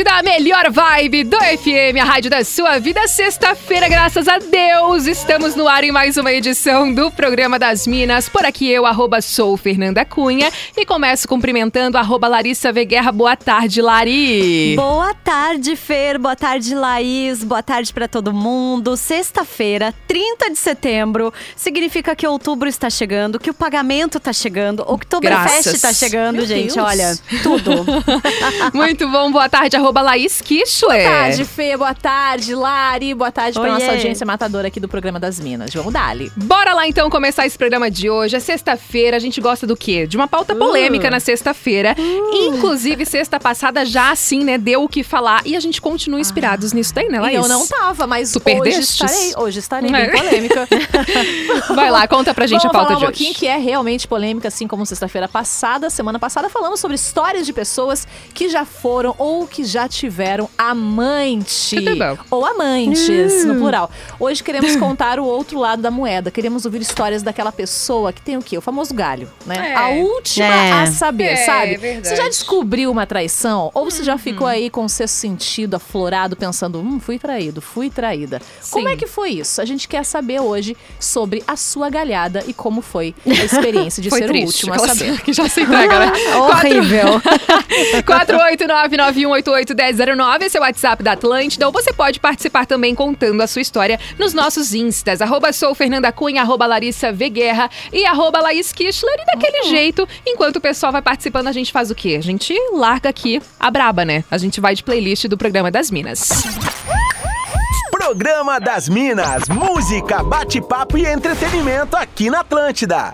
Da melhor vibe do FM, a rádio da sua vida. Sexta-feira, graças a Deus, estamos no ar em mais uma edição do Programa das Minas. Por aqui eu, arroba sou Fernanda Cunha e começo cumprimentando arroba Larissa Veguerra. Boa tarde, Lari. Boa tarde, Fer. Boa tarde, Laís. Boa tarde para todo mundo. Sexta-feira, 30 de setembro, significa que outubro está chegando, que o pagamento está chegando, Oktoberfest está chegando, Meu gente. Deus. Olha, tudo. Muito bom. Boa tarde, arroba Laís Kischler. Boa tarde, Fê. Boa tarde, Lari. Boa tarde para nossa audiência matadora aqui do programa das Minas. Vamos dali. Bora lá então começar esse programa de hoje. É sexta-feira. A gente gosta do quê? De uma pauta polêmica uh. na sexta-feira. Uh. Inclusive, sexta passada já assim, né, deu o que falar. E a gente continua inspirados ah. nisso daí, né, Laís? Eu não tava, mas tu hoje perdestes? estarei. Hoje estarei é. bem polêmica. Vai lá, conta pra gente Vamos a pauta falar de um pouquinho hoje. que é realmente polêmica, assim como sexta-feira passada. Semana passada falamos sobre histórias de pessoas que já foram ou que já tiveram amante. Ou amantes, no plural. Hoje queremos contar o outro lado da moeda. Queremos ouvir histórias daquela pessoa que tem o quê? O famoso galho, né? É. A última É. a saber, É, sabe? verdade. Você já descobriu uma traição? Ou você já ficou aí com o seu sentido aflorado, pensando, hum, fui traído, fui traída. Como Sim. é que foi isso? A gente quer saber hoje sobre a sua galhada e como foi a experiência de ser triste, o último a saber. que já se entrega, né? Horrível. 489-9188-1009, esse é o WhatsApp da Atlântida. Ou você pode participar também contando a sua história nos nossos instas. Arroba sou Fernanda Cunha, arroba Larissa V. Guerra e arroba Laís Kischler. E daquele jeito, enquanto o pessoal vai participando, a gente faz o quê? A gente larga aqui a braba, né? A gente vai de playlist do programa das Minas. Programa das Minas, música, bate-papo e entretenimento aqui na Atlântida.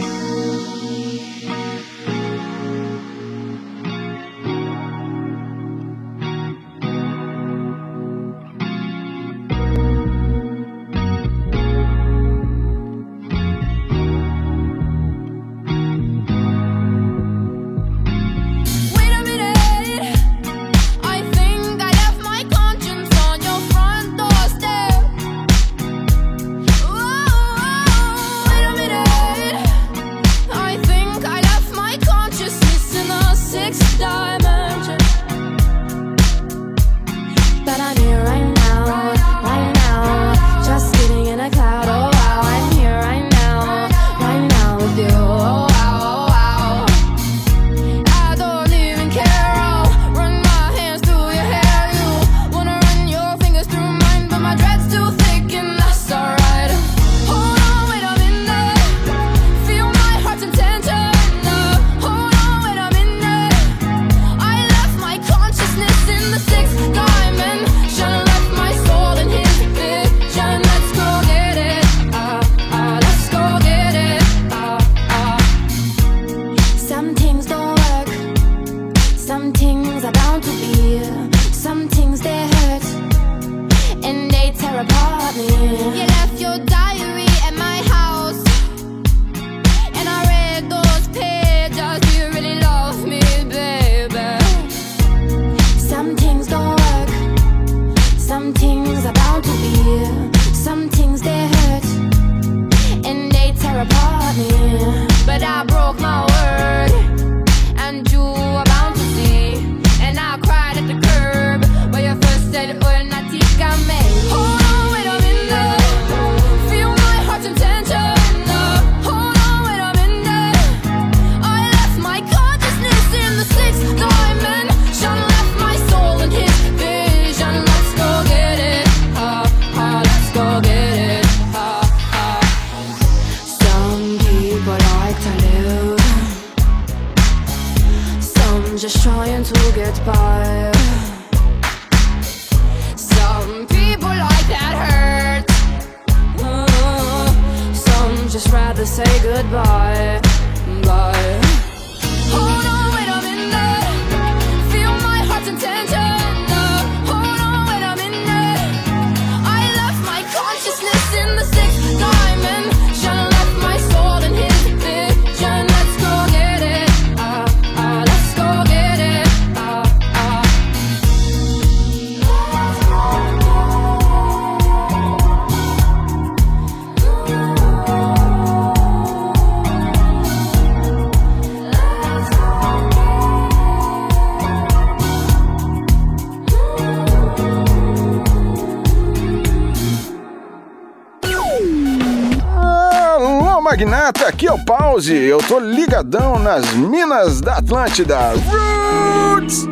O Pause. Eu tô ligadão nas minas da Atlântida. Roots!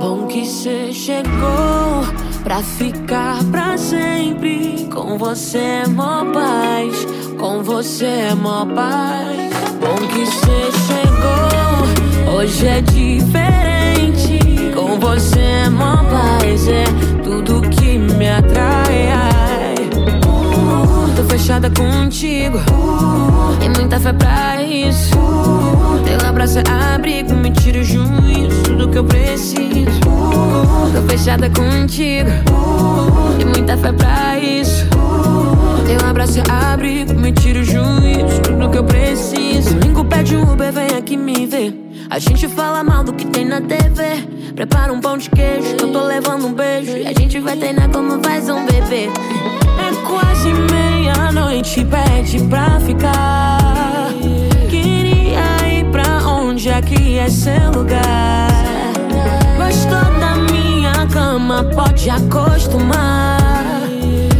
Bom que cê chegou pra ficar pra sempre. Com você é mó paz, com você é mó paz. Bom que cê chegou, hoje é diferente. Com você é mó paz, é tudo que me atrai. ai. Tô fechada contigo e muita fé pra isso. Teu abraço é abrigo, me tira o juízo, tudo que eu preciso. Tô fechada contigo e muita fé pra isso. Teu abraço é abrigo, me tira o juízo, tudo que eu preciso. Domingo pede um Uber, vem aqui me ver. A gente fala mal do que tem na TV. Prepara um pão de queijo, que eu tô levando um beijo. E a gente vai treinar como faz um bebê. É quase meia-noite, pede pra ficar. Queria ir pra onde aqui é seu lugar. Gostou da minha cama, pode acostumar.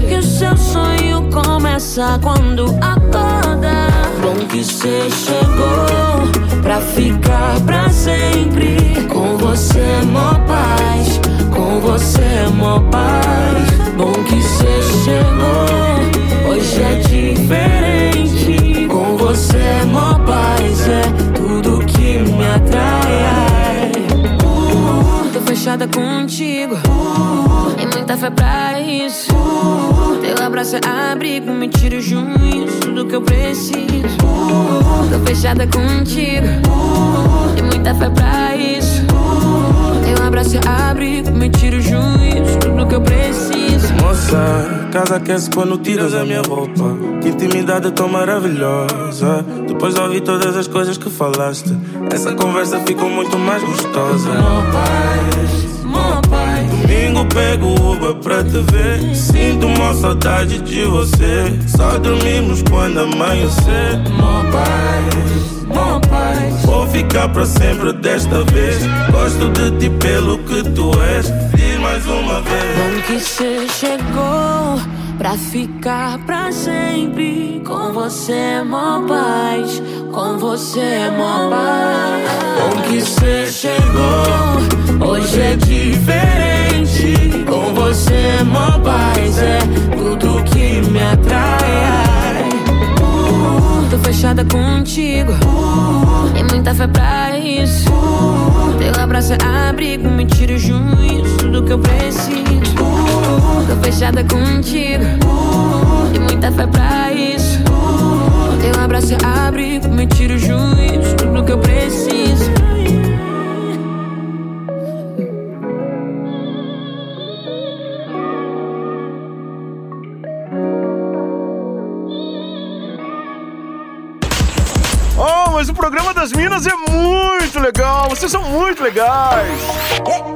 Que o seu sonho começa quando acorda. Bom que cê chegou pra ficar pra sempre. Com você é mó paz, com você é mó paz. Bom que cê chegou, hoje é diferente. Com você é mó paz, é tudo que me atrai. ai. Uh, Tô fechada contigo muita fé pra isso. Teu abraço é abrigo, me tira o juízo, tudo que eu preciso. Tô fechada contigo e muita fé pra isso. Teu abraço é abrigo, me tira o juízo, tudo que eu preciso. Moça, casa aquece quando tiras a minha roupa. Que intimidade tão maravilhosa. Depois de ouvir todas as coisas que falaste, essa conversa ficou muito mais gostosa. Paz. Domingo pego Uber pra te ver. Sinto uma saudade de você. Só dormimos quando amanhecer. Mó paz, mó paz. Vou ficar pra sempre desta vez. Gosto de ti pelo que tu és. Diz mais uma vez. Bom que cê chegou pra ficar pra sempre. Com você é mó paz, com você é mó paz. Bom que cê chegou, hoje é diferente. Com você é mó paz, é tudo que me atrai. Uh, Tô fechada contigo e muita fé pra isso. Teu abraço é abrigo, me tira o juízo, tudo que eu preciso. Tô fechada contigo e muita fé pra isso. Teu abraço é abrigo, me tira o juízo, legais.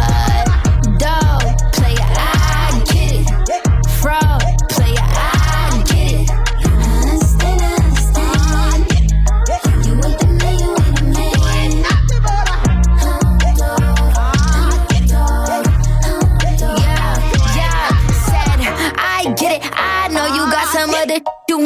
Bad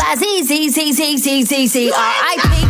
by Z Z Z Z Z Z Z R I P.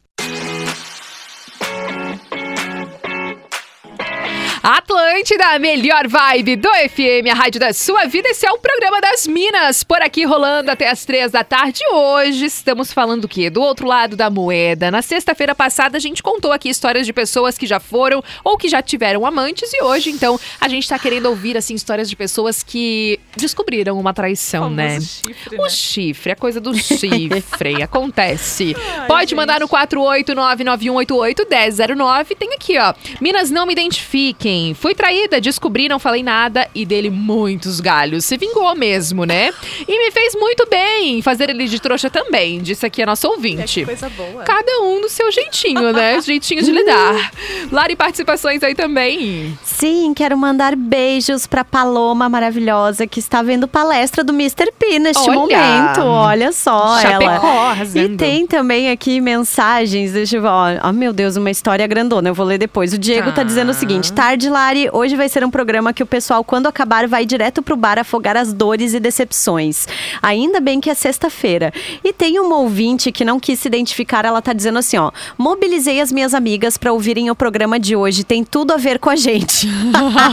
Atlântida, a melhor vibe do FM, a rádio da sua vida. Esse é o programa das Minas, por aqui rolando até as três da tarde. Hoje estamos falando do quê? Do outro lado da moeda. Na sexta-feira passada a gente contou aqui histórias de pessoas que já foram ou que já tiveram amantes e hoje então a gente tá querendo ouvir assim histórias de pessoas que descobriram uma traição, né? chifre, O né? chifre, a coisa do chifre, acontece. Pode mandar no 48991881009. Tem aqui, ó. Minas não me identifiquem. Fui traída, descobri, não falei nada e dele muitos galhos. Se vingou mesmo, né? E me fez muito bem fazer ele de trouxa também, disse aqui a nossa ouvinte. Que coisa boa. Cada um do seu jeitinho, né? Jeitinho de lidar. Lari, participações aí também. Sim, quero mandar beijos pra Paloma maravilhosa que está vendo palestra do Mr. P neste Olha! momento. Olha só Chapecó, ela. arrasando. E tem também aqui mensagens. Deixa eu ver. ó. Oh, meu Deus, uma história grandona. Eu vou ler depois. O Diego tá Tá. dizendo o seguinte: Tarde, Lari. Hoje vai ser um programa que o pessoal, quando acabar, vai direto pro bar afogar as dores e decepções. Ainda bem que é sexta-feira. E tem uma ouvinte que não quis se identificar. Ela tá dizendo assim: ó. Mobilizei as minhas amigas pra ouvirem o programa de hoje. Tem tudo a ver com a gente.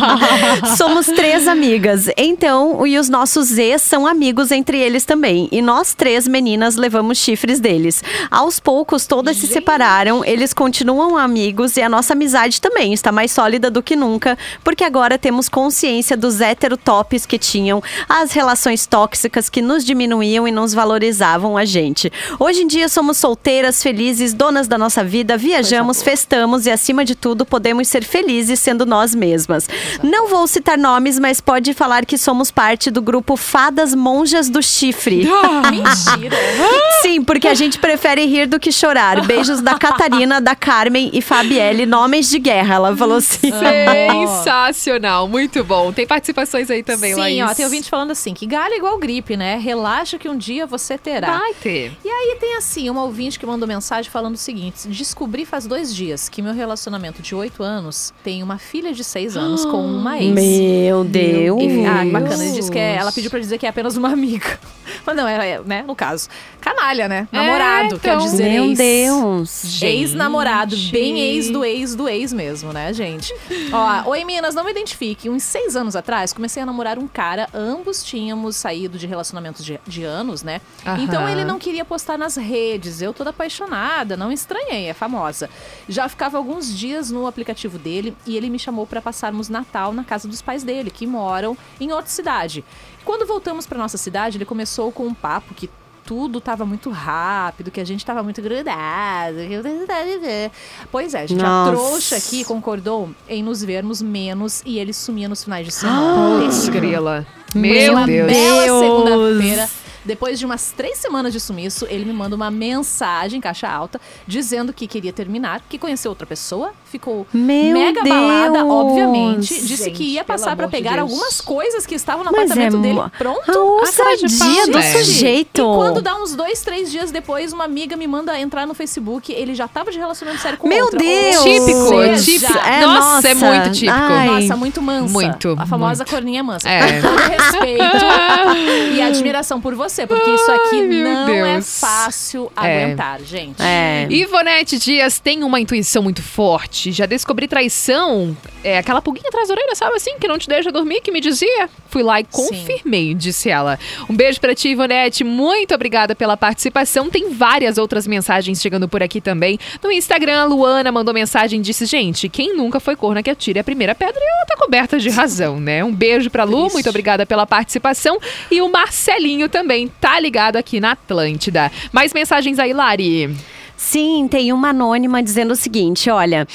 Somos três amigas. Então, e os nossos ex são amigos entre eles também. E nós três meninas levamos chifres deles. Aos poucos, todas se separaram. Eles continuam amigos e a nossa amizade também está mais sólida do que nunca, porque agora temos consciência dos heterotops que tinham, as relações tóxicas que nos diminuíam e nos valorizavam a gente. Hoje em dia somos solteiras, felizes, donas da nossa vida, viajamos, festamos e acima de tudo podemos ser felizes sendo nós mesmas. Não vou citar nomes, mas pode falar que somos parte do grupo Fadas Monjas do Chifre. Mentira. Sim, porque a gente prefere rir do que chorar. Beijos da Catarina, da Carmen e Fabielle, nomes de guerra. Ela falou assim. Sensacional, muito bom. Tem participações aí também, Sim, Laís. ó, tem ouvinte falando assim, que galho é igual gripe, né? Relaxa que um dia você terá. Vai ter. E aí tem assim, uma ouvinte que mandou mensagem falando o seguinte: descobri faz dois dias que meu relacionamento de oito anos tem uma filha de seis anos com uma ex. Meu Deus. E- ah, que bacana. Ele disse que é- ela pediu pra dizer que é apenas uma amiga. Não, é, é, né, no caso. Canalha, né? Namorado, É, quer então. dizer Meu ex. Deus. Ex-namorado, bem ex do ex do ex mesmo, né, gente? Ó, oi Minas, não me identifique. Uns seis anos atrás, comecei a namorar um cara. Ambos tínhamos saído de relacionamentos de, de anos, né? Aham. Então ele não queria postar nas redes. Eu toda apaixonada, não estranhei, é famosa. Já ficava alguns dias no aplicativo dele e ele me chamou para passarmos Natal na casa dos pais dele, que moram em outra cidade. Quando voltamos para nossa cidade, ele começou com um papo que tudo tava muito rápido, que a gente tava muito grudado. Pois é, a gente, a Nossa. trouxa aqui concordou em nos vermos menos e ele sumia nos finais de semana. Putz, grila. Foi Meu uma Deus. bela segunda-feira. Depois de umas três semanas de sumiço, ele me manda uma mensagem, caixa alta, dizendo que queria terminar, que conheceu outra pessoa, ficou Meu mega balada, Deus. obviamente. Disse Gente, que ia passar de pegar Deus. algumas coisas que estavam no Mas apartamento é dele pronto. A ousadia do sujeito. E quando dá uns dois, três dias depois, uma amiga me manda entrar no Facebook, ele já tava de relacionamento sério com Meu outra. Deus. Ou Típico, seja, típico. É, nossa, é nossa. muito típico. Ai. Nossa, muito mansa. Muito, A famosa muito. corninha mansa. É. Todo respeito e admiração por você, porque isso aqui Ai, não é Deus. fácil É. aguentar, gente. É. Ivonete Dias tem uma intuição muito forte. Já descobri traição. É aquela pulguinha atrás da orelha, sabe assim? Que não te deixa dormir, que me dizia. Fui lá e confirmei, disse ela. Um beijo pra ti, Ivonete. Muito obrigada pela participação. Tem várias outras mensagens chegando por aqui também. No Instagram, a Luana mandou mensagem e disse: Gente, quem nunca foi corna que atire a primeira pedra? E ela tá coberta de razão, né? Um beijo pra Lu, muito obrigada pela participação. E o Marcelinho também tá ligado aqui na Atlântida. Mais mensagens aí, Lari. Sim, tem uma anônima dizendo o seguinte: olha.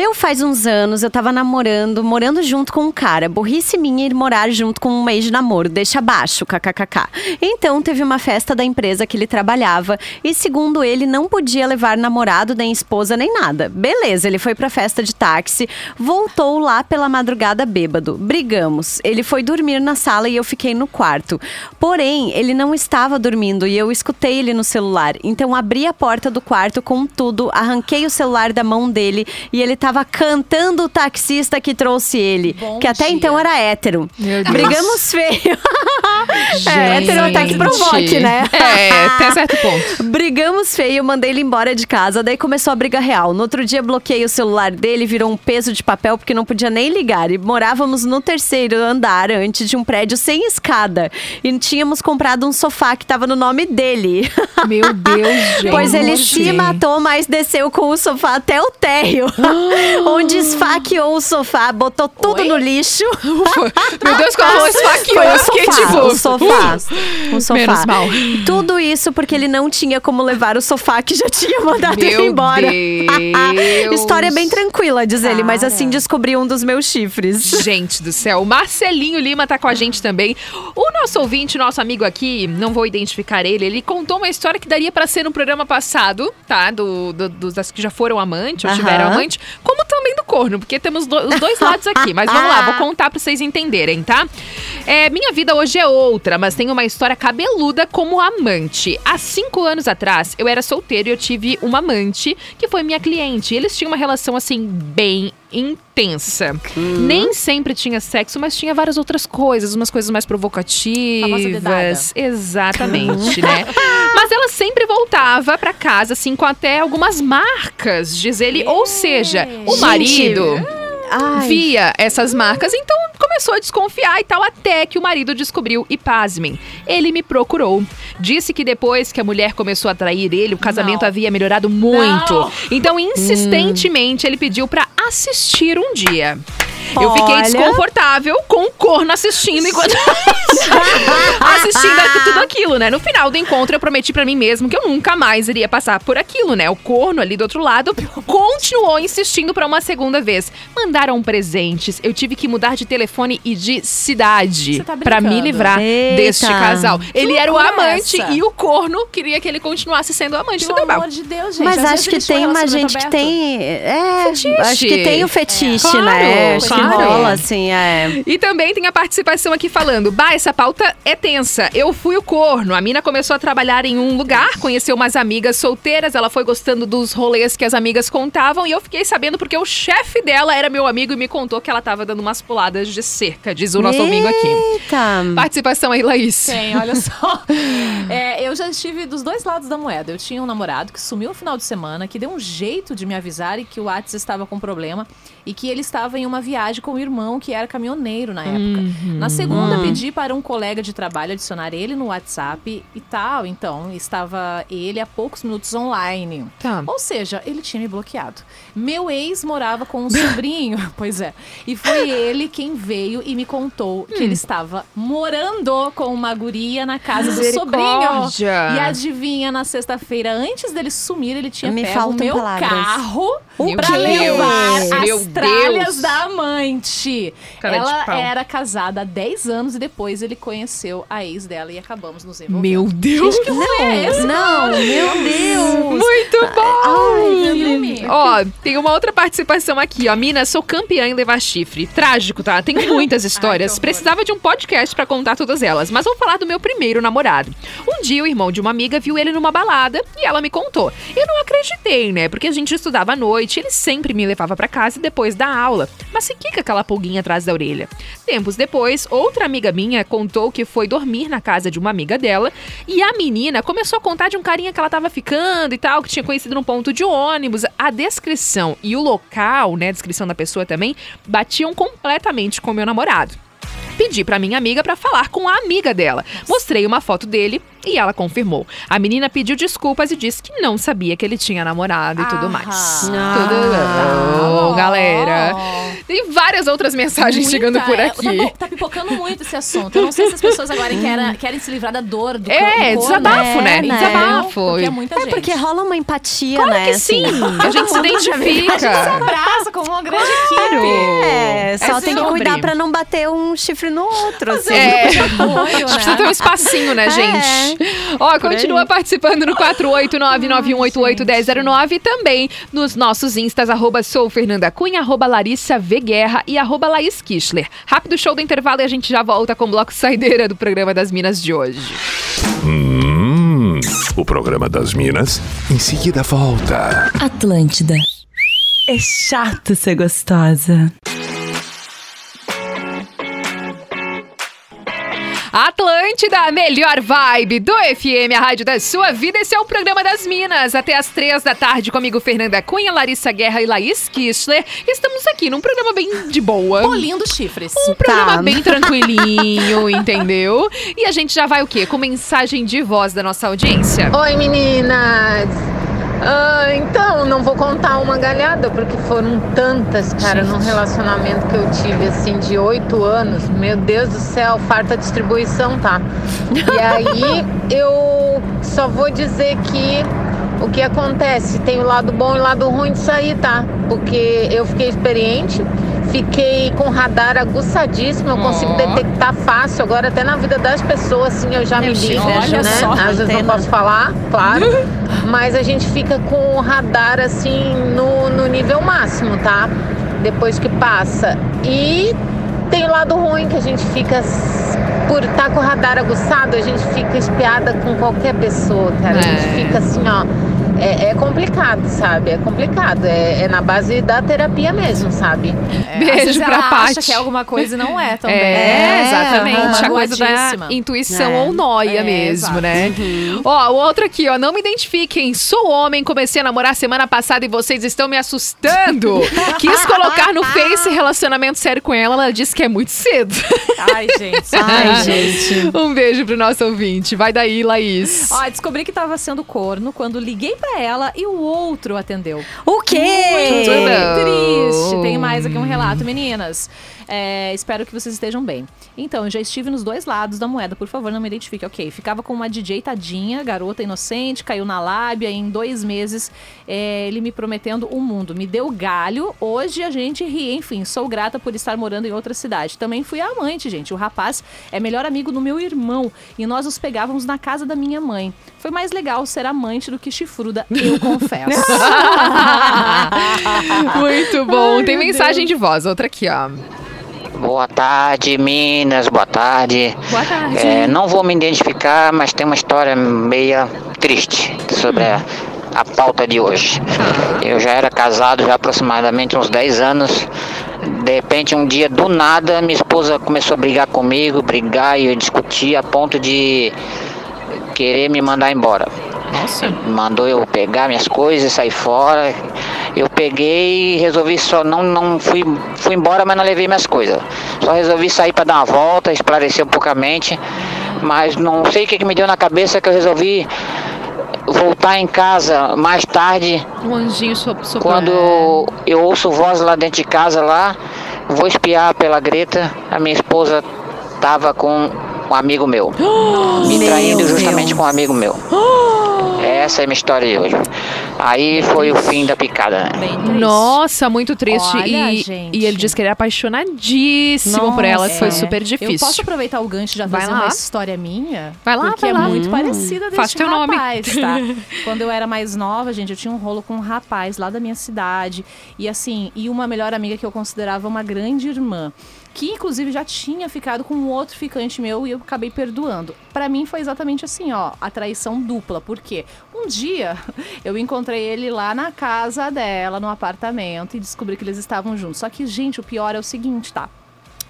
Eu faz uns anos, eu tava namorando, morando junto com um cara. Burrice minha ir morar junto com um mês de namoro, deixa abaixo, kkkk. Então teve uma festa da empresa que ele trabalhava e, segundo ele, não podia levar namorado, nem esposa, nem nada. Beleza, ele foi pra festa de táxi, voltou lá pela madrugada bêbado. Brigamos. Ele foi dormir na sala e eu fiquei no quarto. Porém, ele não estava dormindo e eu escutei ele no celular. Então abri a porta do quarto com tudo, arranquei o celular da mão dele e ele tava cantando o taxista que trouxe ele, que até então era hétero. Meu Deus. Brigamos feio. é, hétero até que provoque, né? É, até certo ponto. Brigamos feio, mandei ele embora de casa, daí começou a briga real. No outro dia bloqueei o celular dele, virou um peso de papel porque não podia nem ligar. E morávamos no terceiro andar antes de um prédio sem escada. E tínhamos comprado um sofá que tava no nome dele. Meu Deus, gente. Pois ele se matou, mas desceu com o sofá até o térreo. onde esfaqueou o sofá, botou tudo no lixo. Meu Deus, como esfaqueou, Foi o fiquei sofá, tipo, o sofá. O sofá. Menos mal. Tudo isso porque ele não tinha como levar o sofá que já tinha mandado ele Meu embora. Deus. História bem tranquila, diz ele, mas assim descobri um dos meus chifres. Gente do céu, o Marcelinho Lima tá com a gente também. O nosso ouvinte, nosso amigo aqui, não vou identificar ele, ele contou uma história que daria pra ser no programa passado, tá? Do, do- das que já foram amante ou Aham. tiveram amante, como também do corno, porque temos do- os dois lados aqui. Mas vamos lá, vou contar pra vocês entenderem, tá? É, minha vida hoje é outra, mas tem uma história cabeluda como amante. Há cinco anos atrás, eu era solteiro e eu tive uma amante que foi minha cliente. Eles tinham uma relação assim, bem intensa. Nem sempre tinha sexo, mas tinha várias outras coisas, umas coisas mais provocativas. Exatamente, né? Mas ela sempre voltava pra casa, assim, com até algumas marcas, diz ele. Ou seja, o Gente, marido Ai. via essas marcas, então começou a desconfiar e tal, até que o marido descobriu e pasmem. Ele me procurou. Disse que depois que a mulher começou a trair ele, o casamento havia melhorado muito. Então, insistentemente, ele pediu pra assistir um dia. Eu fiquei Olha. desconfortável com o corno assistindo enquanto. assistindo tudo aquilo, né? No final do encontro, eu prometi pra mim mesmo que eu nunca mais iria passar por aquilo, né? O corno ali do outro lado continuou insistindo pra uma segunda vez. Mandaram presentes, eu tive que mudar de telefone e de cidade tá pra me livrar Eita. deste casal. ele era o é amante essa? e o corno queria que ele continuasse sendo amante Pelo amor de Deus, gente. Mas Às acho que tem uma gente que aberto. tem. É, Fetiche. acho que tem o fetiche, Claro, né? claro. Claro. rola, assim, é. E também tem a participação aqui falando: Bah, essa pauta é tensa. Eu fui o corno. A mina começou a trabalhar em um lugar, conheceu umas amigas solteiras, ela foi gostando dos rolês que as amigas contavam e eu fiquei sabendo porque o chefe dela era meu amigo e me contou que ela tava dando umas puladas de cerca, diz o nosso amigo aqui. Eita. Participação aí, Laís. Tem, olha só. É, eu já estive dos dois lados da moeda. Eu tinha um namorado que sumiu no final de semana, que deu um jeito de me avisar e que o WhatsApp estava com problema e que ele estava em uma viagem com o irmão que era caminhoneiro na época. Na segunda, pedi para um colega de trabalho adicionar ele no WhatsApp e tal. Então, estava ele há poucos minutos online. Tá. Ou seja, ele tinha me bloqueado. Meu ex morava com um sobrinho, pois é. E foi ele quem veio e me contou que ele estava morando com uma guria na casa do sobrinho. E adivinha, na sexta-feira, antes dele sumir, ele tinha Me pego o meu palavras. carro Meu pra levar Meu as tralhas Deus. da amante. Cara Ela era casada há 10 anos e depois ele conheceu a ex dela e acabamos nos envolvendo. Meu Deus! Gente, que rolê é esse? Não, meu Deus. Muito bom! Ai. Ó, tem uma outra participação aqui, ó. Mina, sou campeã em levar chifre. Trágico, tá? Tenho muitas histórias. horror. Precisava de um podcast pra contar todas elas, mas vou falar do meu primeiro namorado. Um dia o irmão de uma amiga viu ele numa balada e ela me contou. Eu não acreditei, né? Porque a gente estudava à noite, ele sempre me levava pra casa depois da aula. Mas fiquei com aquela pulguinha atrás da orelha. Tempos depois, outra amiga minha contou que foi dormir na casa de uma amiga dela e a menina começou a contar de um carinha que ela tava ficando e tal, que tinha conhecido num ponto de ônibus. A descrição e o local, né, a descrição da pessoa também, batiam completamente com o meu namorado. Pedi pra minha amiga pra falar com a amiga dela. Mostrei uma foto dele e ela confirmou. A menina pediu desculpas e disse que não sabia que ele tinha namorado e tudo mais. Ah. Tudo bom, galera. Tem várias outras mensagens Muita, chegando por é, aqui. Tá, po- tá pipocando muito esse assunto. Eu não sei se as pessoas agora querem, querem se livrar da dor do É, do corno, desabafo, né? né? Desabafo. Porque é muita É gente. porque rola uma empatia, Claro né? que assim. sim. A gente se A gente se identifica. abraça como uma grande Claro. equipe. É, só É tem que cuidar pra não bater um chifre no outro, assim. É. Apoio, Precisa ter um né? espacinho, né, É. gente? Ó, continua participando no 48991881009 e também nos nossos instas, arroba sou Fernanda Cunha, arroba Larissa V Guerra e arroba Laís Kischler. Rápido show do intervalo e a gente já volta com o bloco saideira do programa das Minas de hoje. Hum, o programa das Minas em seguida volta. Atlântida. É chato ser gostosa. Atlântida, a melhor vibe do FM, a rádio da sua vida. Esse é o programa das Minas. Até às três da tarde, comigo, Fernanda Cunha, Larissa Guerra e Laís Kischler. Estamos aqui num programa bem de boa. Polindo chifres. Um programa Tá. bem tranquilinho, entendeu? E a gente já vai o quê? Com mensagem de voz da nossa audiência. Oi meninas! Ah, então, não vou contar uma galhada, porque foram tantas, cara, num relacionamento que eu tive, assim, de oito anos. Meu Deus do céu, farta distribuição, tá? E aí, eu só vou dizer que o que acontece, tem o lado bom e o lado ruim disso aí, tá? Porque eu fiquei experiente, fiquei com radar aguçadíssimo, eu consigo Ó. detectar fácil, agora até na vida das pessoas, assim, eu já me ligo, olha né? só, Às vezes não posso falar, claro. Mas a gente fica com o radar assim no, no nível máximo, tá? Depois que passa. E tem o lado ruim que a gente fica. Por estar com o radar aguçado, a gente fica espiada com qualquer pessoa, cara. A gente É. fica assim, ó. É, é complicado, sabe? É complicado. É, é na base da terapia mesmo, sabe? Às Beijo pra ela acha Paty. que é alguma coisa e não é também. É, exatamente. A coisa da intuição É. ou noia É, mesmo, né? Ó, o outro aqui, ó. Não me identifiquem. Sou homem, comecei a namorar semana passada e vocês estão me assustando. Quis colocar no Face relacionamento sério com ela. Ela disse que é muito cedo. Ai, gente. Ai, gente. Um beijo pro nosso ouvinte. Vai daí, Laís. Ó, descobri que tava sendo corno quando liguei pra ela e o outro atendeu. O quê? Muito triste. Tem mais aqui um relato, meninas. É, espero que vocês estejam bem. Então, eu já estive nos dois lados da moeda, por favor, não me identifique. Ok, ficava com uma DJ tadinha, garota inocente, caiu na lábia. Em dois meses, é, ele me prometendo o mundo. Me deu galho. Hoje a gente ri. Enfim, sou grata por estar morando em outra cidade. Também fui amante, gente. O rapaz é melhor amigo do meu irmão e nós nos pegávamos na casa da minha mãe. Foi mais legal ser amante do que chifruda, eu confesso. Muito bom. Tem mensagem de voz, outra aqui, ó. Boa tarde, Minas, boa tarde. Boa tarde. É, não vou me identificar, mas tem uma história meia triste sobre a, a pauta de hoje. Eu já era casado já há aproximadamente uns 10 anos. De repente, um dia, do nada, minha esposa começou a brigar comigo, brigar e eu discutir a ponto de querer me mandar embora. Nossa. Mandou eu pegar minhas coisas e sair fora. Eu peguei e resolvi só não não fui fui embora, mas não levei minhas coisas. Só resolvi sair para dar uma volta, esclarecer um pouco a mente, mas não sei o que, que me deu na cabeça que eu resolvi voltar em casa mais tarde. Um anjinho so soprando. Quando eu ouço voz lá dentro de casa lá, vou espiar pela Greta, a minha esposa tava com um amigo meu. me Meu traindo justamente Deus. com um amigo meu. Essa é a minha história de hoje. Aí foi o fim da picada, né? Nossa, muito triste. Olha, e, e ele disse que ele era apaixonadíssimo por ela, que foi Nossa. super Eu difícil. posso aproveitar o gancho e já Vai fazer lá. uma história minha? Vai lá, Porque vai é lá. muito Hum. parecida desse Faz teu nome. rapaz, tá? Quando eu era mais nova, gente, eu tinha um rolo com um rapaz lá da minha cidade. E assim, e uma melhor amiga que eu considerava uma grande irmã. Que inclusive já tinha ficado com um outro ficante meu e eu acabei perdoando. Pra mim foi exatamente assim, ó, a traição dupla. Por quê? Um dia eu encontrei ele lá na casa dela, no apartamento, e descobri que eles estavam juntos. Só que, gente, o pior é o seguinte, tá?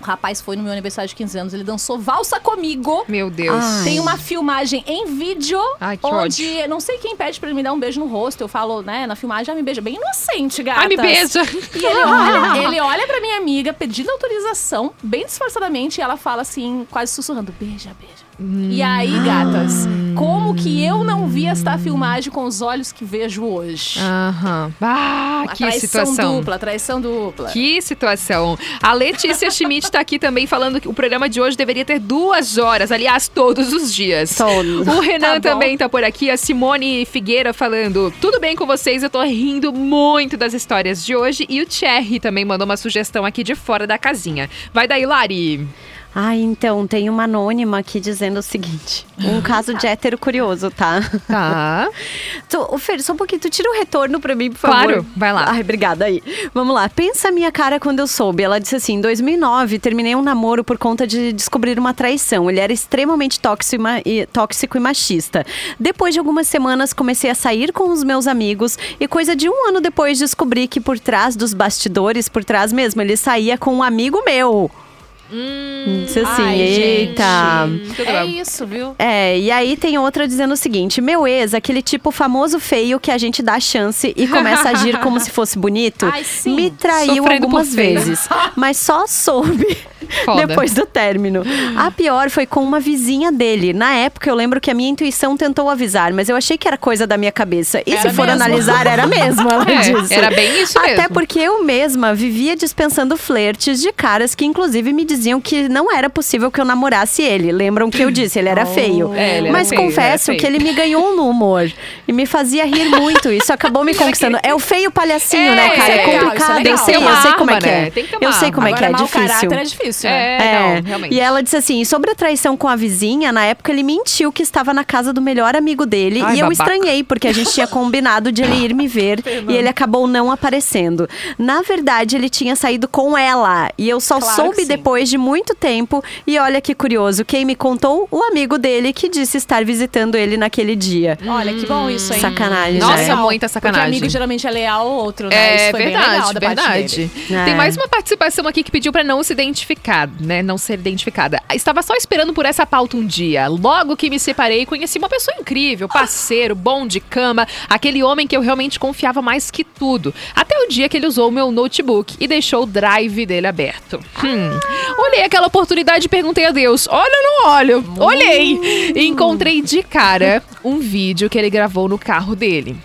O rapaz foi no meu aniversário de 15 anos, ele dançou valsa comigo. Meu Deus. Ai. Tem uma filmagem em vídeo Ai, que onde não sei quem pede pra ele me dar um beijo no rosto. Eu falo, né, na filmagem, ah, me beija. Bem inocente, gata. Ai, me beija. E ele olha, ele olha pra minha amiga pedindo autorização, bem disfarçadamente, e ela fala assim, quase sussurrando: beija, beija. E aí, gatas, como que eu não vi esta filmagem com os olhos que vejo hoje? Aham. Ah, A que traição situação. dupla, traição dupla. Que situação. A Letícia Schmidt tá aqui também falando que o programa de hoje deveria ter duas horas, aliás, todos os dias. Todos. O Renan Tá bom. também tá por aqui, a Simone Figueira falando, tudo bem com vocês, eu tô rindo muito das histórias de hoje. E o Thierry também mandou uma sugestão aqui de fora da casinha. Vai daí, Lari. Ah, então, tem uma anônima aqui dizendo o seguinte: um caso de hétero curioso, tá? Tá. Tu, Fer, só um pouquinho, tu tira o retorno pra mim, por favor. Claro, vai lá. Ai, obrigada aí. Vamos lá. Pensa a minha cara quando eu soube. Ela disse assim: em 2009, terminei um namoro por conta de descobrir uma traição. Ele era extremamente tóxico e, tóxico e machista. Depois de algumas semanas, comecei a sair com os meus amigos e coisa de um ano depois descobri que por trás dos bastidores, por trás mesmo, ele saía com um amigo meu. Disse assim, Ai, eita. gente, É isso, viu? É, e aí tem outra dizendo o seguinte: meu ex, aquele tipo famoso feio que a gente dá chance e começa a agir como se fosse bonito, Ai, me traiu Sofrendo algumas vezes, mas só soube Foda. depois do término. A pior foi com uma vizinha dele. Na época eu lembro que a minha intuição tentou avisar, mas eu achei que era coisa da minha cabeça. E se Era for mesmo. analisar, era mesmo, ela É, disse. era bem isso Até mesmo. porque eu mesma vivia dispensando flertes de caras que inclusive me diziam que não era possível que eu namorasse ele. Lembram que eu disse, ele era feio. É, ele era Mas feio, ele confesso era que feio. ele me ganhou no humor e me fazia rir muito. Isso acabou me conquistando. É o feio palhacinho, É, né, cara? É é legal, complicado. é eu sei, eu sei como é que é. né? Tem que ter eu sei como é que é difícil. é difícil, né? É, É, não, realmente. e ela disse assim: sobre a traição com a vizinha, na época ele mentiu que estava na casa do melhor amigo dele. Ai, e eu babaca. estranhei, porque a gente tinha combinado de ele ir me ver e ele acabou não aparecendo. Na verdade, ele tinha saído com ela. E eu só Claro soube depois de muito tempo. E olha que curioso, quem me contou? O amigo dele que disse estar visitando ele naquele dia. Olha, que bom isso, hein? Sacanagem, Nossa, né? muita sacanagem. Porque amigo geralmente é leal ao outro, né? É isso foi bem legal verdade, verdade. dele. É. Tem mais uma participação aqui que pediu pra não se identificar, né? Não ser identificada. Estava só esperando por essa pauta um dia. Logo que me separei, conheci uma pessoa incrível, parceiro, bom de cama, aquele homem que eu realmente confiava mais que tudo. Até o dia que ele usou o meu notebook e deixou o drive dele aberto. Hum. Olhei aquela oportunidade e perguntei a Deus: olha ou não olho? Olhei! E encontrei de cara um vídeo que ele gravou no carro dele.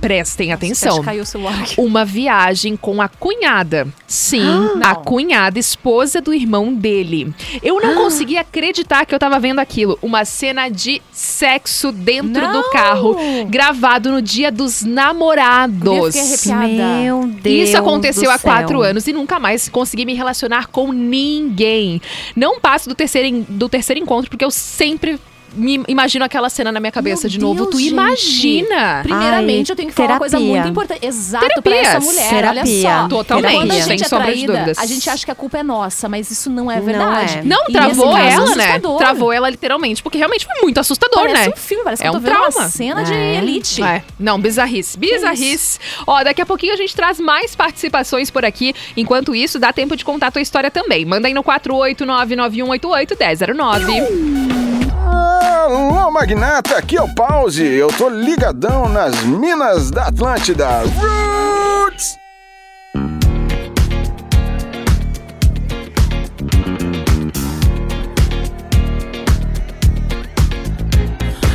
Prestem atenção. caiu o celular aqui. Uma viagem com a cunhada. Sim, Ah, a cunhada, esposa do irmão dele. Eu Ah. não conseguia acreditar que eu tava vendo aquilo. Uma cena de sexo dentro do Não! carro, gravado no dia dos namorados. Meu Deus Isso aconteceu do há quatro anos e nunca mais consegui me relacionar com ninguém. Não passo do terceiro, do terceiro encontro, porque eu sempre me imagino aquela cena na minha cabeça Meu de novo. Deus, tu gente. imagina? Primeiramente, Ai, eu tenho que falar uma coisa terapia. muito importante. Exato pra Terapia, essa mulher. terapia. Olha só. Totalmente, Quando a sem gente é sombra de traída, dúvidas. a gente acha que a culpa é nossa, mas isso não é Não verdade. é. Não, travou caso, ela, né? assustador. Travou ela literalmente, porque realmente foi muito assustador, Parece né? um filme, parece que É eu tô um vendo uma trauma. cena de É. elite. É. Não, bizarrice. Bizarrice. Ó, daqui a pouquinho a gente traz mais participações por aqui. Enquanto isso, dá tempo de contar a tua história também. Manda aí no 48991881009. Alô, magnata, aqui é o Pause. Eu tô ligadão nas minas da Atlântida. Roots!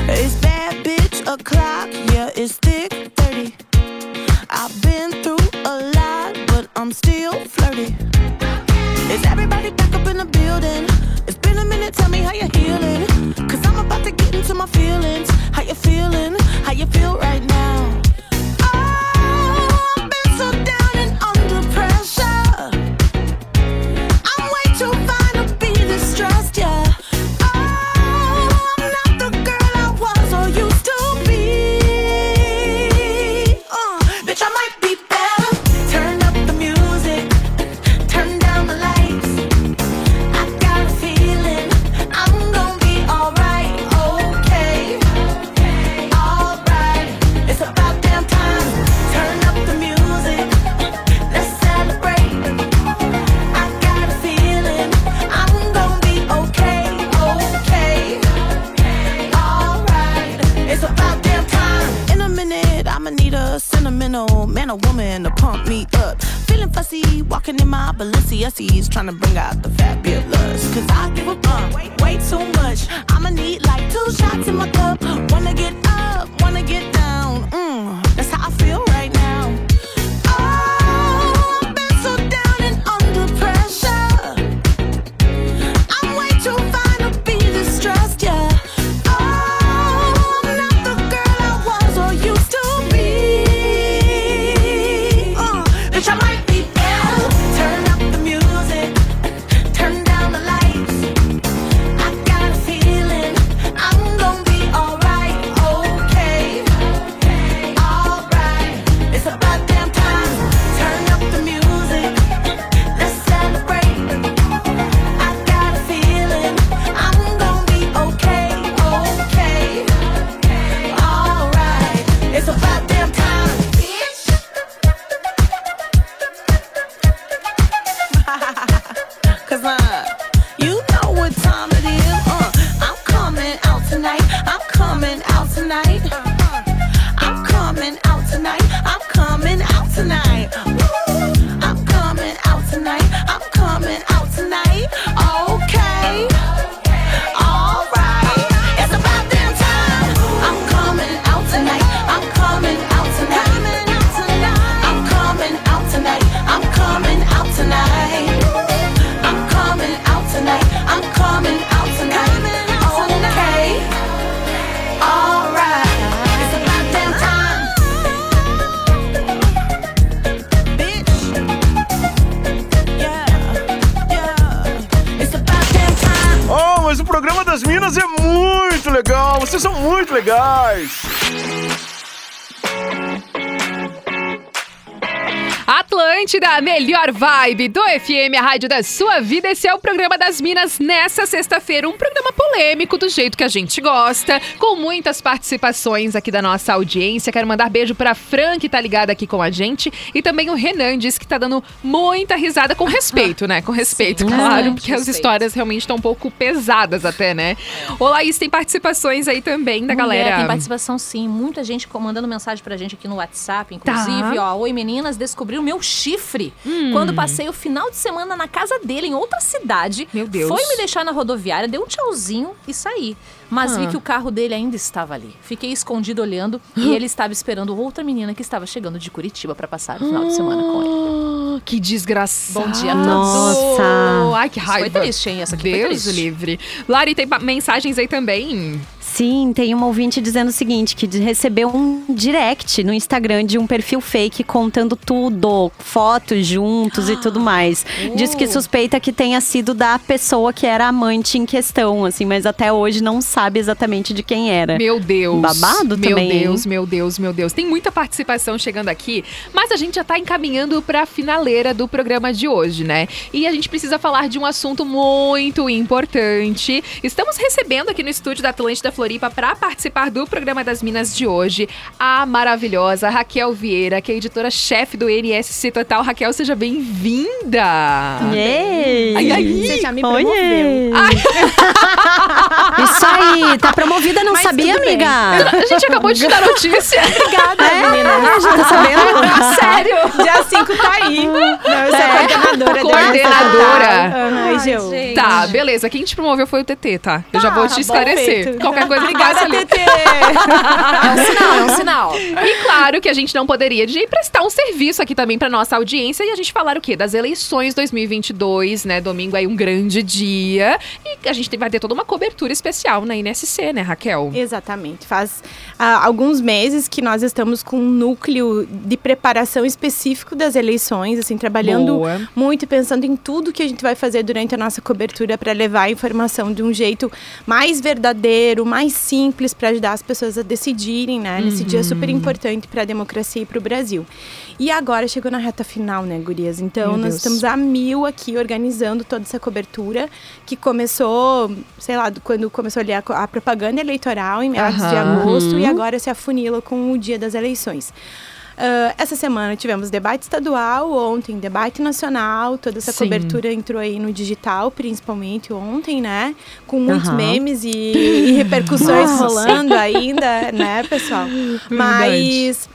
It's bad bitch o'clock, yeah, it's thick 30. I've been through a lot, but I'm still muito legais. Atlântida, a melhor vibe do FM, a rádio da sua vida. Esse é o programa das Minas nessa sexta-feira. Um programa polêmico, do jeito que a gente gosta, com muitas participações aqui da nossa audiência. Quero mandar beijo pra Fran, que tá ligada aqui com a gente, e também o Renan, diz que tá dando muita risada com respeito, né? Com respeito, Sim, claro, bastante porque as respeito. histórias realmente estão um pouco pesadas até, né? Ô, Laís, tem participações aí também da Mulher, galera. Tem participação sim, muita gente mandando mensagem pra gente aqui no WhatsApp, inclusive, Tá. ó. Oi meninas, descobri o meu chifre quando passei o final de semana na casa dele, em outra cidade. Meu Deus. Foi me deixar na rodoviária, deu um tchauzinho e saí. Mas vi Ah. que o carro dele ainda estava ali. Fiquei escondido olhando e ele estava esperando outra menina que estava chegando de Curitiba para passar o final de semana com ele. Ah, Que desgraçado. Bom dia a todos. Nossa. Ai, que Isso foi raiva. triste, hein? Essa aqui foi Deus triste. livre. Lari, tem mensagens aí também? Sim, tem uma ouvinte dizendo o seguinte: que recebeu um direct no Instagram de um perfil fake contando tudo, fotos juntos e tudo mais. Diz que suspeita que tenha sido da pessoa que era amante em questão, assim, mas até hoje não sabe exatamente de quem era. Meu Deus. Babado meu também, hein? Deus, meu Deus, meu Deus. Tem muita participação chegando aqui, mas a gente já tá encaminhando pra finaleira do programa de hoje, né? E a gente precisa falar de um assunto muito importante. Estamos recebendo aqui no estúdio da Atlântida Floripa para participar do programa das Minas de hoje a maravilhosa Raquel Vieira, que é editora-chefe do NSC Total. Raquel, seja bem-vinda. Yay! Ai, ai. Você já me promoveu. Isso aí, tá promovida, não Mas sabia, amiga? A gente acabou de te dar notícia. Obrigada, É, menina. já tá sabendo? Sério? Dia 5 tá aí. Não, eu sou É. a coordenadora. Coordenadora. Aham, Ai, gente. Tá, beleza. Quem te promoveu foi o TT, tá? Eu já vou te esclarecer. Qualquer coisa que Obrigada, passa ali. TT. É um sinal, é um sinal. E claro que a gente não poderia de prestar um serviço aqui também pra nossa audiência e a gente falar o quê? Das eleições 2022, né? Domingo aí um grande dia. E a gente vai ter toda uma cobertura especial na INSC, né, Raquel? Exatamente. Faz ah, alguns meses que nós estamos com um núcleo de preparação específico das eleições, assim, trabalhando Boa. muito e pensando em tudo que a gente vai fazer durante a nossa cobertura para levar a informação de um jeito mais verdadeiro, mais simples para ajudar as pessoas a decidirem, né? Nesse dia super Uhum. importante para a democracia e para o Brasil. E agora chegou na reta final, né, gurias? Então Meu nós Deus. estamos a mil aqui organizando toda essa cobertura que começou, sei lá, quando começou ali a, a propaganda eleitoral em meados de Aham. agosto e Uhum. agora se afunila com o dia das eleições. Ah, essa semana tivemos debate estadual, ontem debate nacional, toda essa Sim. cobertura entrou aí no digital, principalmente ontem, né? Com muitos Aham. memes e, e repercussões Nossa. rolando ainda, né, pessoal? Mas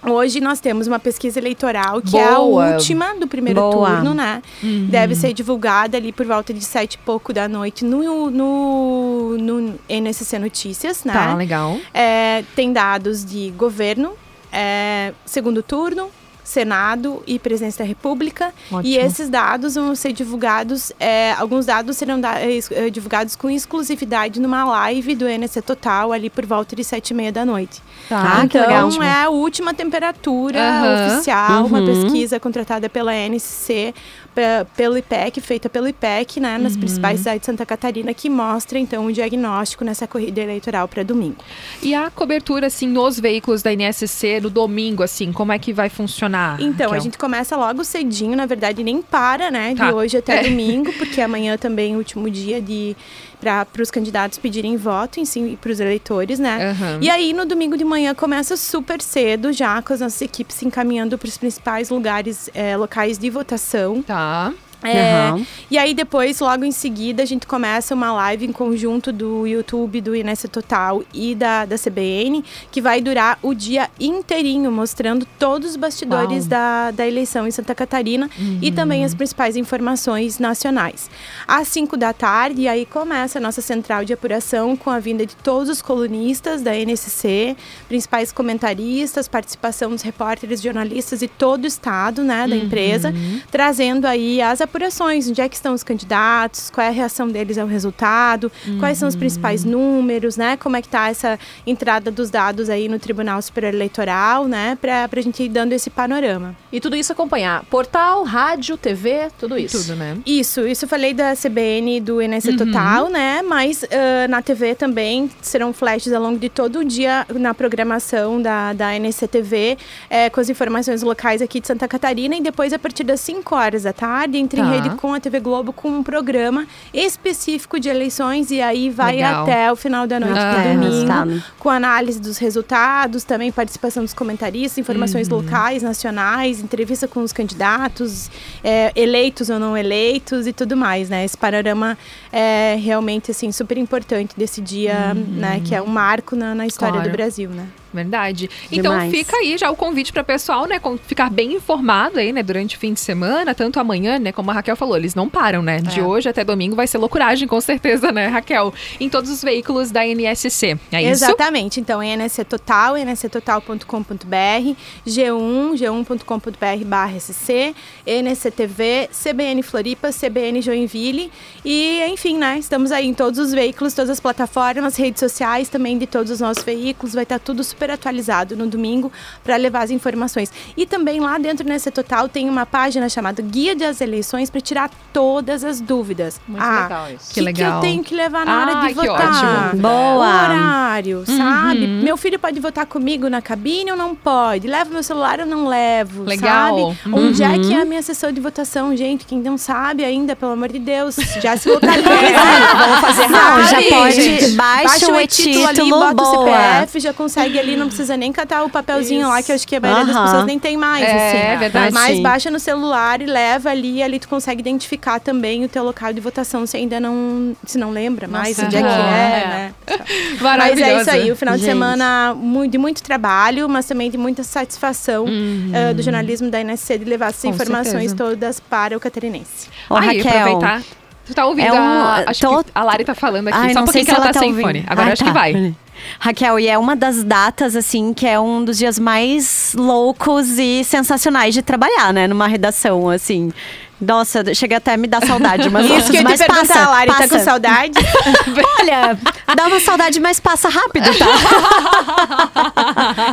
Hoje nós temos uma pesquisa eleitoral que é a Boa. última do primeiro Boa. turno, né? Uhum. Deve ser divulgada ali por volta de sete e pouco da noite no, no, no NSC Notícias, né? Tá, legal. É, tem dados de governo, é, segundo turno, Senado e Presidência da República. Ótimo. E esses dados vão ser divulgados, é, alguns dados serão da- é, é, divulgados com exclusividade numa live do NSC Total, ali por volta de sete e meia da noite. Tá, então, é a última temperatura Aham. oficial, uma Uhum. pesquisa contratada pela NSC, pe- pelo IPEC, feita pelo IPEC, né, Uhum. nas principais cidades de Santa Catarina, que mostra, então, o diagnóstico nessa corrida eleitoral para domingo. E a cobertura, assim, nos veículos da INSC no domingo, assim, como é que vai funcionar? Então, a Raquel? gente começa logo cedinho, na verdade, nem para, né? Tá. De hoje até É. domingo, porque amanhã também é o último dia de para os candidatos pedirem voto, em si, para os eleitores, né? Aham. E aí, no domingo de manhã, começa super cedo, já com as nossas equipes se encaminhando para os principais lugares, eh, locais de votação. Tá. É, Aham. E aí depois, logo em seguida, a gente começa uma live em conjunto do YouTube, do Inessa Total e da, da CBN, que vai durar o dia inteirinho, mostrando todos os bastidores Uau. da, da eleição em Santa Catarina e também as principais informações nacionais. Às 5 da tarde, aí começa a nossa central de apuração com a vinda de todos os colunistas da NSC, principais comentaristas, participação dos repórteres, jornalistas e todo o estado, né, da empresa, trazendo aí as apurações, onde é que estão os candidatos, qual é a reação deles ao resultado, quais são os principais números, né, como é que tá essa entrada dos dados aí no Tribunal Superior Eleitoral, né, pra, pra gente ir dando esse panorama. E tudo isso acompanhar portal, rádio, TV, tudo isso. Tudo, né? Isso, isso eu falei da CBN e do NSC Uhum. Total, né? Mas ah, na TV também serão flashes ao longo de todo o dia na programação da, da NSC TV, eh, com as informações locais aqui de Santa Catarina. E depois, a partir das 5 horas da tarde, entre Tá. em rede com a TV Globo, com um programa específico de eleições. E aí vai Legal. até o final da noite Ah, do é, domingo resultado. com análise dos resultados, também participação dos comentaristas, informações Uhum. locais, nacionais, entrevista com os candidatos, é, eleitos ou não eleitos e tudo mais, né? Esse panorama é realmente, assim, super importante desse dia, né? Que é um marco na, na história Claro. do Brasil, né? Verdade. Então Demais. fica aí já o convite para o pessoal, né, ficar bem informado aí, né, durante o fim de semana, tanto amanhã, né, como a Raquel falou, eles não param, né? De É. hoje até domingo vai ser loucuragem, com certeza, né, Raquel? Em todos os veículos da NSC. É isso? Exatamente. Então, NSC Total, nsctotal.com.br, G1, g1.com.br barra SC, NSC TV, CBN Floripa, CBN Joinville. E, enfim, né? Estamos aí em todos os veículos, todas as plataformas, redes sociais também de todos os nossos veículos. Vai estar tudo super atualizado no domingo para levar as informações. E também lá dentro NSC Total tem uma página chamada Guia das Eleições para tirar todas as dúvidas. Muito ah, legal isso. Que, Que que legal. eu tenho que levar na hora Ai, de que votar? ótimo. Boa. O horário, sabe? Uhum. Meu filho pode votar comigo na cabine ou não pode? Levo meu celular ou não levo? Legal. Sabe? Onde é que é Uhum. a minha sessão de votação, gente? Quem não sabe ainda, pelo amor de Deus, já se localiza. Vamos fazer Sabe? rápido. Já pode- Gente, baixa o e-título ali, bota o boa. CPF, já consegue ali, não precisa nem catar o papelzinho lá, que eu acho que a maioria das Aham. pessoas nem tem mais, É, assim. verdade. Mas Sim. baixa no celular e leva ali, ali tu consegue identificar também o teu local de votação, se ainda não, se não lembra mais Nossa, onde é que é. é, né? Mas é isso aí, o final de Gente. semana de muito trabalho, mas também de muita satisfação Uhum. eh, do jornalismo da NSC de levar essas Com informações certeza. todas para o catarinense. Ô, Aí, Raquel, aproveitar. Tu tá ouvindo? É um- a, acho tô- que a Lari tá falando aqui. Ai, Só um pouquinho se que ela, ela tá tá sem ouvindo. fone. Agora Ah, acho tá. que vai. Raquel, e é uma das datas, assim, que é um dos dias mais loucos e sensacionais de trabalhar, né? Numa redação, assim. Nossa, chega até a me dar saudade, mas, Isso que eu te mas perguntar, passa, Lari, tá passa. com saudade? Olha, dá uma saudade, mas passa rápido, tá?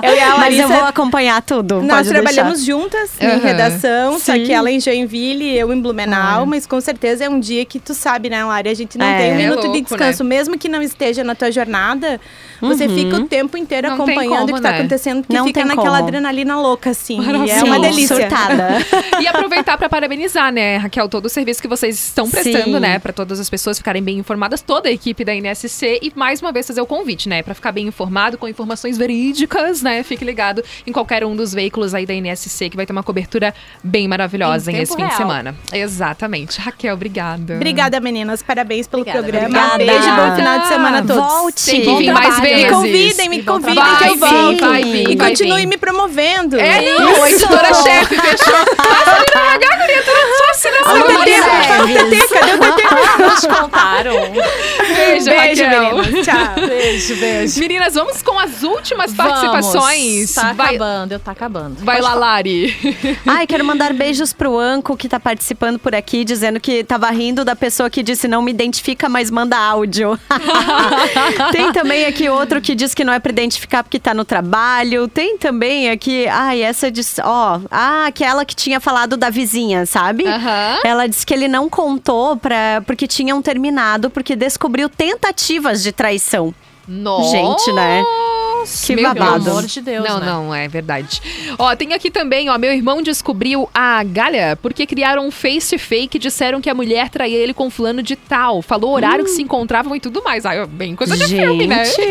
Eu e a mas eu Larissa- vou acompanhar tudo. Nós pode trabalhamos deixar. juntas em Aham. redação, só Sim. que ela em Joinville, eu em Blumenau, mas com certeza é um dia que tu sabe, né, Lari? A gente não É. tem um É minuto de louco, descanso, mesmo que não esteja na tua jornada, você Uhum. fica o tempo inteiro Não acompanhando como, o que tá né? acontecendo, porque Não fica tem naquela como. adrenalina louca, assim. E é uma delícia. surtada. E aproveitar para parabenizar, né, Raquel, todo o serviço que vocês estão prestando, Sim. né, para todas as pessoas ficarem bem informadas, toda a equipe da NSC e mais uma vez fazer o convite, né, para ficar bem informado com informações verídicas, né? Fique ligado em qualquer um dos veículos aí da NSC que vai ter uma cobertura bem maravilhosa Em esse fim de real. semana. Exatamente. Raquel, obrigada. Obrigada, meninas. Parabéns pelo Obrigada, programa. obrigada. Beijo e bom final de semana a todos. Volte. Tem que vir mais vezes. Me convidem, me convidem trabalho. que eu Vai vir, volto. vai vir, e vai continue vir. me promovendo. É, não, a editora-chefe, fechou. Passa ali no RH, guria, tu só assinar Alô, essa TT, cadê o TT? Nos contaram. Beijo, Beijo, Raquel. meninas. Tchau. Beijo, beijo. Meninas, vamos com as últimas Vamos. participações. Tá vai acabando, eu tá acabando. vai lá, Lari. Ai, quero mandar beijos pro Anco que tá participando por aqui, dizendo que tava rindo da pessoa que disse não me identifica, mas manda áudio. Tem também aqui outro que diz que não é pra identificar porque tá no trabalho. Tem também aqui, ai, essa diz, ó, ah, aquela que tinha falado da vizinha, sabe? Aham. Ela disse que ele não contou pra, porque tinham terminado, porque descobriu tentativas de traição. Nossa. Gente, né? Que Meu babado. Pelo amor de Deus, Não, né? não, é verdade. Ó, tem aqui também, ó, meu irmão descobriu a galha porque criaram um face fake e disseram que a mulher traía ele com fulano de tal. Falou o horário que se encontravam e tudo mais. Ai, bem coisa de filme, né? Gente.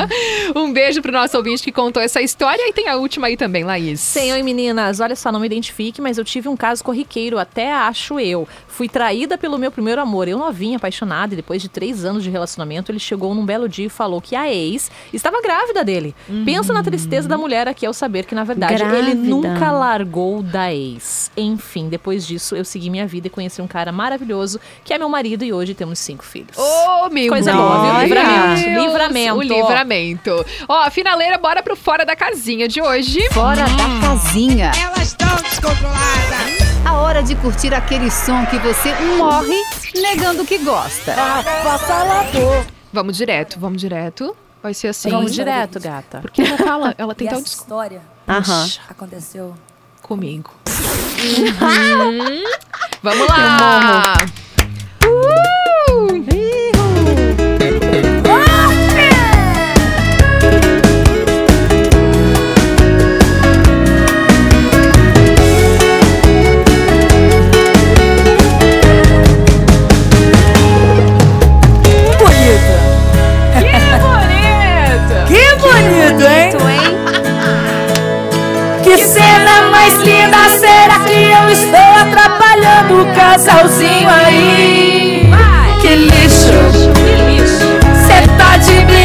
um beijo pro nosso ouvinte que contou essa história e tem a última aí também, Laís. Sim, oi meninas. Olha só, não me identifique, mas eu tive um caso corriqueiro, até acho eu. Fui traída pelo meu primeiro amor. Eu novinha, apaixonada, e depois de três anos de relacionamento, ele chegou num belo dia e falou que a ex estava grávida dele. Pensa na tristeza da mulher aqui ao saber que, na verdade, ele Grávida. nunca largou da ex. Enfim, depois disso, eu segui minha vida e conheci um cara maravilhoso, que é meu marido, e hoje temos cinco filhos. Ô, meu Coisa Deus. boa, viu? Livramento. Deus, Livramento. O livramento. Ó, finaleira, bora pro Fora da Casinha de hoje. Fora da casinha. Elas estão descontroladas. A hora de curtir aquele som que você morre negando que gosta. Vamos direto, vamos direto. Vai ser assim. Vamos direto, gata. Porque ela fala, ela tem E tal desculpa história Aham. aconteceu comigo. Uhum. Vamos lá! Casalzinho aí? Que lixo, cê tá de brincadeira.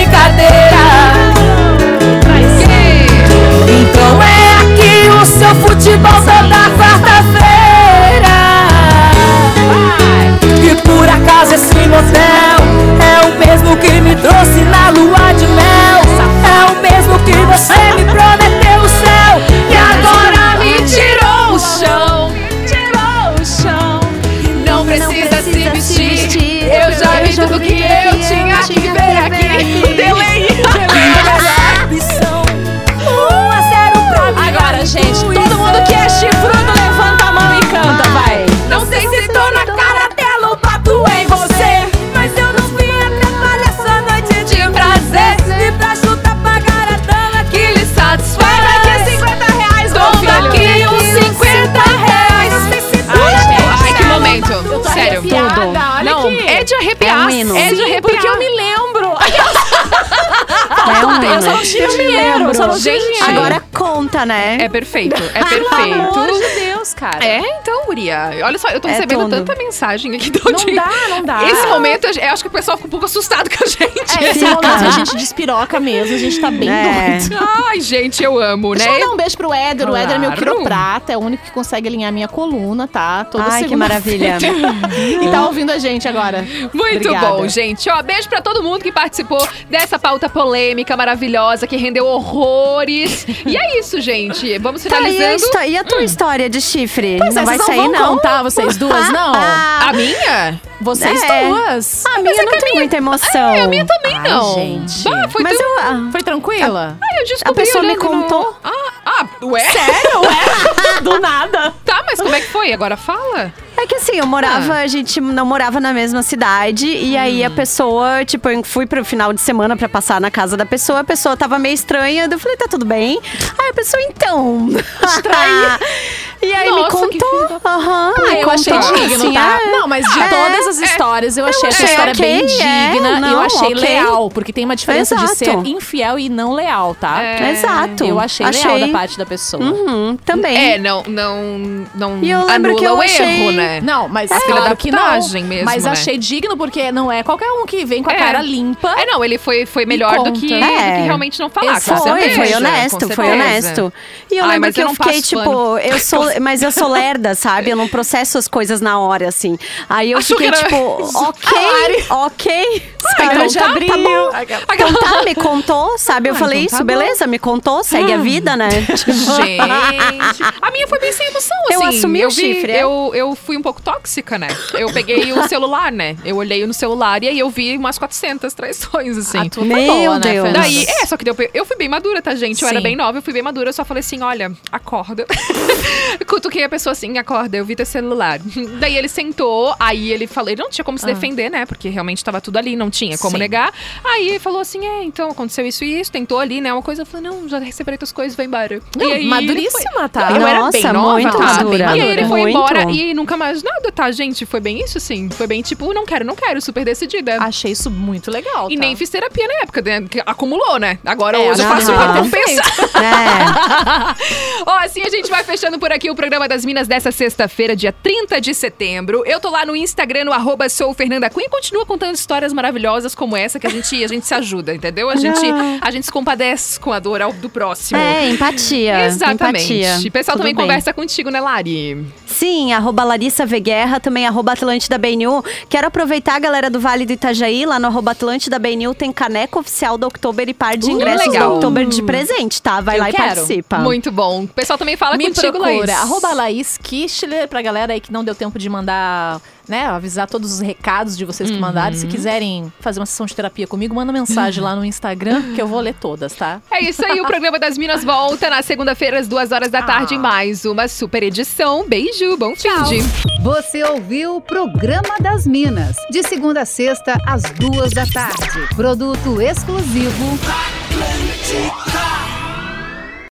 Né? É perfeito, é Pelo amor perfeito. de Deus, cara. É, então, Guria. Olha só, eu tô É recebendo tudo. tanta mensagem aqui do Não dá, não dá. Esse momento, eu acho que o pessoal fica um pouco assustado com a gente. É, esse Fica. momento a gente despiroca mesmo, a gente tá bem É. doido. Ai, gente, eu amo, Deixa né? eu dar um beijo pro Éder. O Éder é meu Claro. quiroprata, é o único que consegue alinhar minha coluna, tá? Toda Ai, que maravilha. e tá ouvindo a gente agora. Muito Obrigada. bom, gente. Ó, beijo pra todo mundo que participou dessa pauta polêmica maravilhosa que rendeu horrores. E é isso, gente. Vamos Tá, e, a finalizando. histó- e a tua história de chifre? Pois não é, vai vocês sair, não vão não? contar, vocês duas, não? A minha? Vocês É. duas. A minha não tem muita emoção. É, a minha também Ai, não. gente. Ah, foi Mas tão... eu, ah, Foi tranquila? Ai, eu descobri a pessoa me olhando no- contou. Ah, ah, ué? Sério? Ué? Do nada. Tá, mas como é que foi? Agora fala. É que assim, eu morava, Ah. a gente não morava na mesma cidade. E aí Hum. a pessoa, tipo, eu fui pro final de semana pra passar na casa da pessoa. A pessoa tava meio estranha. Eu falei, tá tudo bem? Aí a pessoa, então. Distraía. e aí me Nossa, que contou. filho da- Aham, Ah, me eu achei contou, digno, assim, tá? é. Não, mas de É, todas as histórias, eu achei essa achei história bem ok, é, digna. e eu não, achei ok. leal, porque tem uma diferença de ser Exato. infiel e não leal, tá? É. Exato. Eu achei, leal Achei. da parte da pessoa. Uhum, também. É, não, não, não E eu lembro anula que eu o achei- erro, né? Não, mas É. claro que não. Mesmo, mas né? achei digno porque não é qualquer um que vem com a É. cara limpa. É, não, ele foi, foi melhor do que, conta. do que É. realmente não falar. Foi, certeza, foi com honesto, foi honesto. E eu Ai, lembro que eu eu não fiquei tipo, pano. eu sou, mas eu sou lerda, sabe? Eu não processo as coisas na hora, assim. Aí eu Achou fiquei tipo, isso. ok, ok. então Espera de tá, tá abril. bom. Então tá, me contou, sabe? Eu Ah, falei, então isso, tá bom. beleza, me contou, segue a vida, né? Tipo, Gente, a minha foi bem sem emoção, assim. Eu assumi eu o chifre, é? Eu, eu fui um pouco tóxica, né? Eu peguei o celular, né? Eu olhei no celular e aí eu vi umas 400 traições, assim. A tua Meu boa, né, Deus. Fernanda? Daí, é, só que deu, eu fui bem madura, tá, gente? Eu era Sim. bem nova, eu fui bem madura, eu só falei assim, olha, acorda. Cutuquei a pessoa assim, acorda, eu vi teu celular. Daí ele sentou, aí ele falou, ele não tinha como se defender, né? Porque realmente tava tudo ali, não tinha como Sim. negar. Aí falou assim, é, então aconteceu isso e isso, tentou ali, né? Uma coisa, eu falei, não, já separei tuas coisas, vai embora. Não, e aí, maduríssima, foi- tá? Eu era bem Nossa, nova, muito tá? madura. E aí ele foi Muito. embora e nunca mais nada, tá, gente? Foi bem isso, assim. Foi bem tipo, não quero, não quero, super decidida. Achei isso muito legal. E tá? nem fiz terapia na época, né? acumulou, né? Agora É, hoje eu faço ter compensar. É. Ó, assim a gente vai fechando por aqui o programa das Minas dessa sexta-feira, dia 30 de setembro. Eu tô lá no Instagram, no arroba sou Fernanda Cunha, e continua contando histórias maravilhosas como essa, que a gente, a gente se ajuda, entendeu? A gente, a gente se compadece com a dor ao- do próximo. É, empatia. Exatamente. Empatia. O pessoal Tudo também bem. conversa contigo, né, Lari? Sim, arroba Larissa Veguerra, também arroba Atlântida BNU. Quero aproveitar, galera do Vale do Itajaí, lá no arroba Atlântida BNU tem caneca oficial do Oktober e par de Uh, ingressos legal. do Oktober de presente, tá? Vai Eu lá e quero. participa. Muito bom. O pessoal também fala Me contigo, procura. Laís. Arroba Laís Kichler, pra galera aí que não deu tempo de mandar, né, avisar todos os recados de vocês que mandaram. Uhum. Se quiserem fazer uma sessão de terapia comigo, manda mensagem lá no Instagram, que eu vou ler todas, tá? É isso aí, o programa das Minas volta na segunda-feira, às duas horas da tarde, em mais uma super edição. Beijo, bom fim de. Você ouviu o Programa das Minas, de segunda a sexta, às duas da tarde. Produto exclusivo